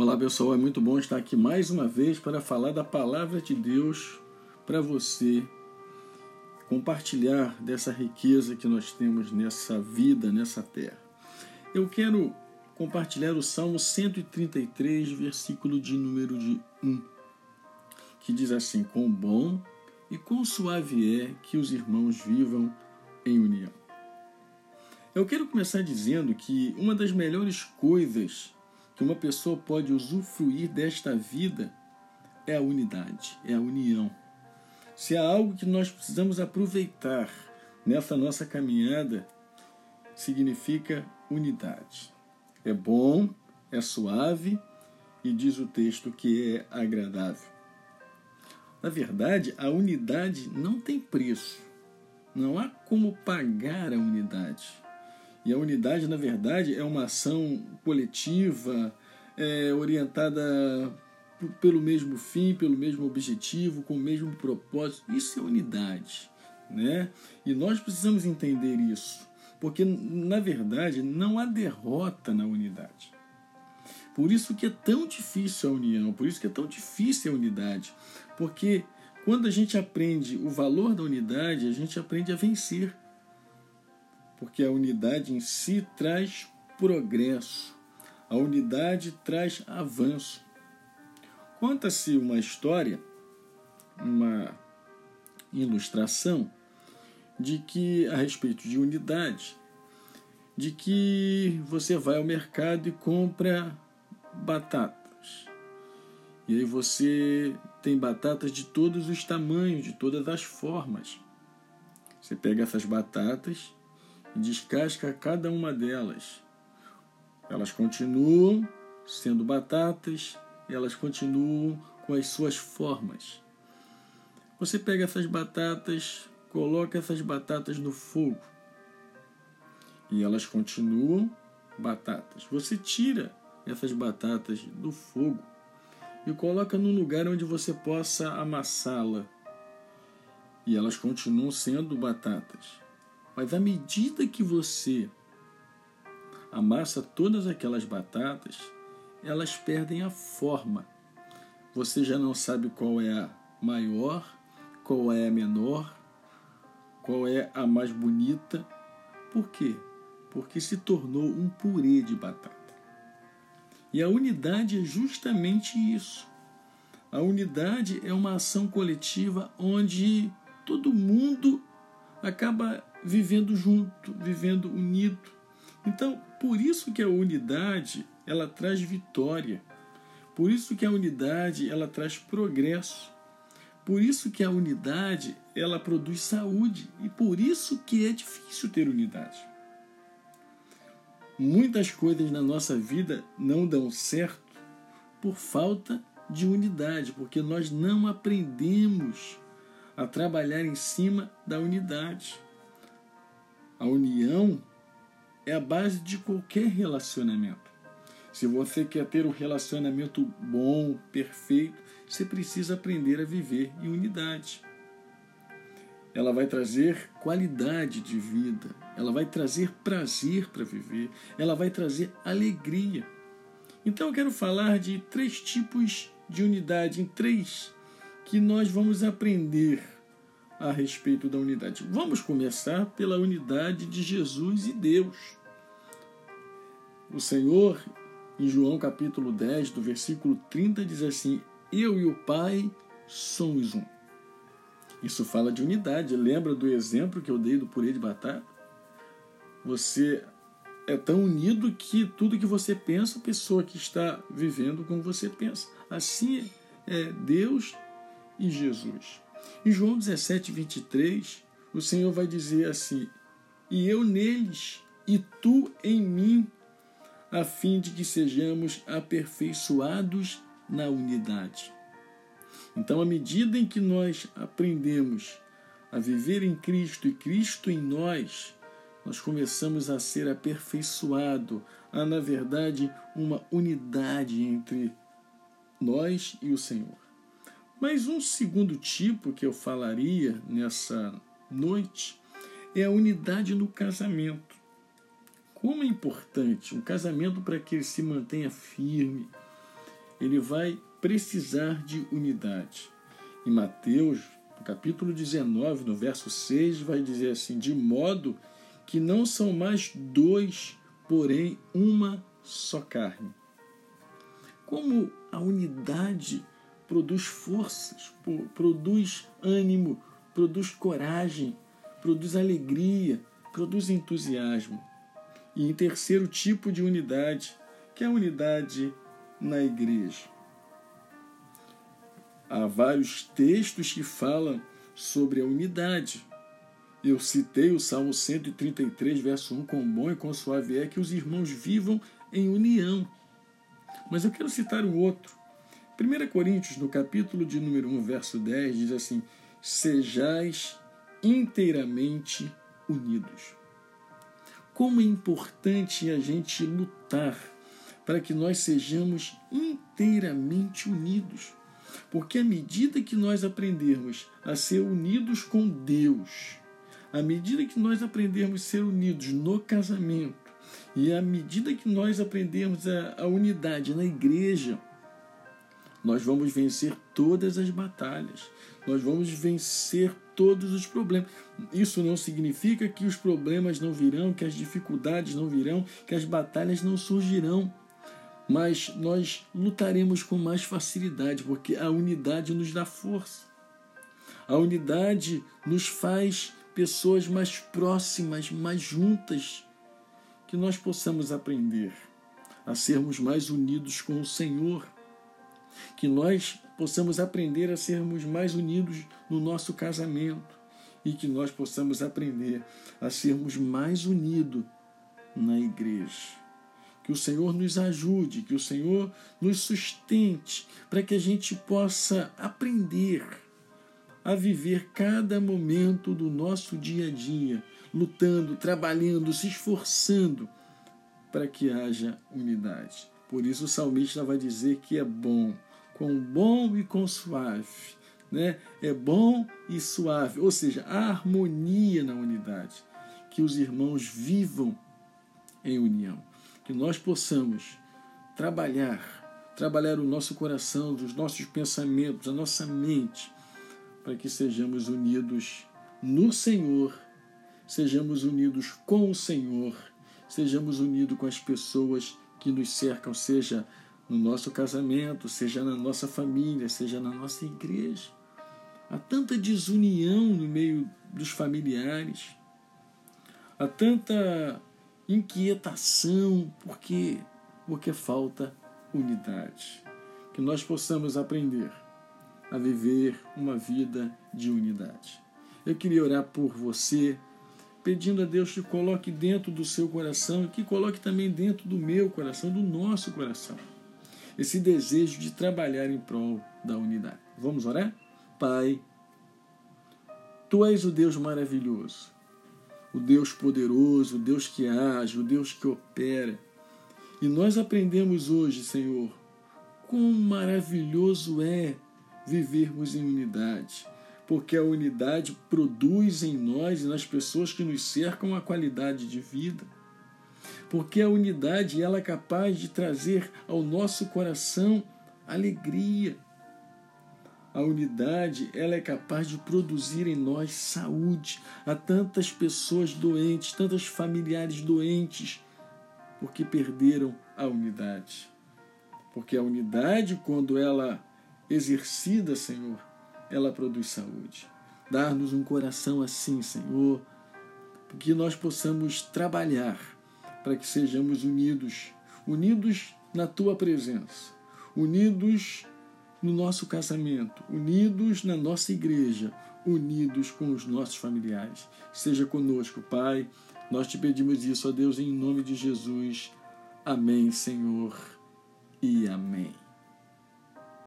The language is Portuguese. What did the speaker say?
Olá pessoal, é muito bom estar aqui mais uma vez para falar da palavra de Deus para você, compartilhar dessa riqueza que nós temos nessa vida, nessa terra. Eu quero compartilhar o Salmo 133, versículo de número de 1, que diz assim: Quão bom e quão suave é que os irmãos vivam em união. Eu quero começar dizendo que uma das melhores coisas que uma pessoa pode usufruir desta vida é a unidade, é a união. Se há algo que nós precisamos aproveitar nessa nossa caminhada, significa unidade. É bom, é suave e diz o texto que é agradável. Na verdade, a unidade não tem preço. Não há como pagar a unidade. E a unidade, na verdade, é uma ação coletiva, é, orientada pelo mesmo fim, pelo mesmo objetivo, com o mesmo propósito. Isso é unidade. Né? E nós precisamos entender isso, porque, na verdade, não há derrota na unidade. Por isso que é tão difícil a união, por isso que é tão difícil a unidade, porque quando a gente aprende o valor da unidade, a gente aprende a vencer porque a unidade em si traz progresso, a unidade traz avanço. Conta-se uma história, uma ilustração de que a respeito de unidade, de que você vai ao mercado e compra batatas. E aí você tem batatas de todos os tamanhos, de todas as formas. Você pega essas batatas descasca cada uma delas. Elas continuam sendo batatas, elas continuam com as suas formas. Você pega essas batatas, coloca essas batatas no fogo e elas continuam batatas. Você tira essas batatas do fogo e coloca num lugar onde você possa amassá-la e elas continuam sendo batatas. Mas à medida que você amassa todas aquelas batatas, elas perdem a forma. Você já não sabe qual é a maior, qual é a menor, qual é a mais bonita. Por quê? Porque se tornou um purê de batata. E a unidade é justamente isso. A unidade é uma ação coletiva onde todo mundo acaba vivendo junto, vivendo unido. Então, por isso que a unidade ela traz vitória. Por isso que a unidade ela traz progresso. Por isso que a unidade ela produz saúde e por isso que é difícil ter unidade. Muitas coisas na nossa vida não dão certo por falta de unidade, porque nós não aprendemos a trabalhar em cima da unidade. A união é a base de qualquer relacionamento. Se você quer ter um relacionamento bom, perfeito, você precisa aprender a viver em unidade. Ela vai trazer qualidade de vida, ela vai trazer prazer para viver, ela vai trazer alegria. Então eu quero falar de três tipos de unidade, em três que nós vamos aprender a respeito da unidade. Vamos começar pela unidade de Jesus e Deus. O Senhor, em João capítulo 10, do versículo 30, diz assim: Eu e o Pai somos um. Isso fala de unidade. Lembra do exemplo que eu dei do purê de batata? Você é tão unido que tudo que você pensa, a pessoa que está vivendo como você pensa. Assim é Deus e Jesus. Em João 17, 23, o Senhor vai dizer assim: E eu neles, e tu em mim, a fim de que sejamos aperfeiçoados na unidade. Então, à medida em que nós aprendemos a viver em Cristo e Cristo em nós, nós começamos a ser aperfeiçoado, a na verdade uma unidade entre nós e o Senhor. Mas um segundo tipo que eu falaria nessa noite é a unidade no casamento. Como é importante um casamento para que ele se mantenha firme, ele vai precisar de unidade. Em Mateus, no capítulo 19, no verso 6, vai dizer assim: de modo que não são mais dois, porém uma só carne. Como a unidade produz forças, produz ânimo, produz coragem, produz alegria, produz entusiasmo. E em terceiro tipo de unidade, que é a unidade na igreja. Há vários textos que falam sobre a unidade. Eu citei o Salmo 133, verso 1, com bom e com suave é que os irmãos vivam em união. Mas eu quero citar um outro. 1 Coríntios, no capítulo de número 1, verso 10, diz assim: Sejais inteiramente unidos. Como é importante a gente lutar para que nós sejamos inteiramente unidos. Porque à medida que nós aprendermos a ser unidos com Deus, à medida que nós aprendermos a ser unidos no casamento, e à medida que nós aprendermos a, a unidade na igreja, nós vamos vencer todas as batalhas, nós vamos vencer todos os problemas. Isso não significa que os problemas não virão, que as dificuldades não virão, que as batalhas não surgirão mas nós lutaremos com mais facilidade, porque a unidade nos dá força. A unidade nos faz pessoas mais próximas, mais juntas, que nós possamos aprender a sermos mais unidos com o Senhor, que nós possamos aprender a sermos mais unidos no nosso casamento e que nós possamos aprender a sermos mais unidos na igreja. Que o Senhor nos ajude, que o Senhor nos sustente, para que a gente possa aprender a viver cada momento do nosso dia a dia, lutando, trabalhando, se esforçando para que haja unidade. Por isso o salmista vai dizer que é bom, com bom e com suave. Né? É bom e suave, ou seja, a harmonia na unidade. Que os irmãos vivam em união que nós possamos trabalhar, trabalhar o nosso coração, os nossos pensamentos, a nossa mente, para que sejamos unidos no Senhor, sejamos unidos com o Senhor, sejamos unidos com as pessoas que nos cercam, seja no nosso casamento, seja na nossa família, seja na nossa igreja. Há tanta desunião no meio dos familiares, há tanta inquietação, porque porque falta unidade. Que nós possamos aprender a viver uma vida de unidade. Eu queria orar por você, pedindo a Deus que coloque dentro do seu coração e que coloque também dentro do meu coração, do nosso coração, esse desejo de trabalhar em prol da unidade. Vamos orar? Pai, Tu és o Deus maravilhoso o Deus poderoso, o Deus que age, o Deus que opera. E nós aprendemos hoje, Senhor, quão maravilhoso é vivermos em unidade, porque a unidade produz em nós e nas pessoas que nos cercam a qualidade de vida. Porque a unidade ela é capaz de trazer ao nosso coração alegria, a unidade ela é capaz de produzir em nós saúde. Há tantas pessoas doentes, tantos familiares doentes, porque perderam a unidade. Porque a unidade, quando ela exercida, Senhor, ela produz saúde. Dar-nos um coração assim, Senhor, que nós possamos trabalhar para que sejamos unidos, unidos na tua presença, unidos no nosso casamento, unidos na nossa igreja, unidos com os nossos familiares. Seja conosco, Pai. Nós te pedimos isso, ó Deus, em nome de Jesus. Amém, Senhor, e amém.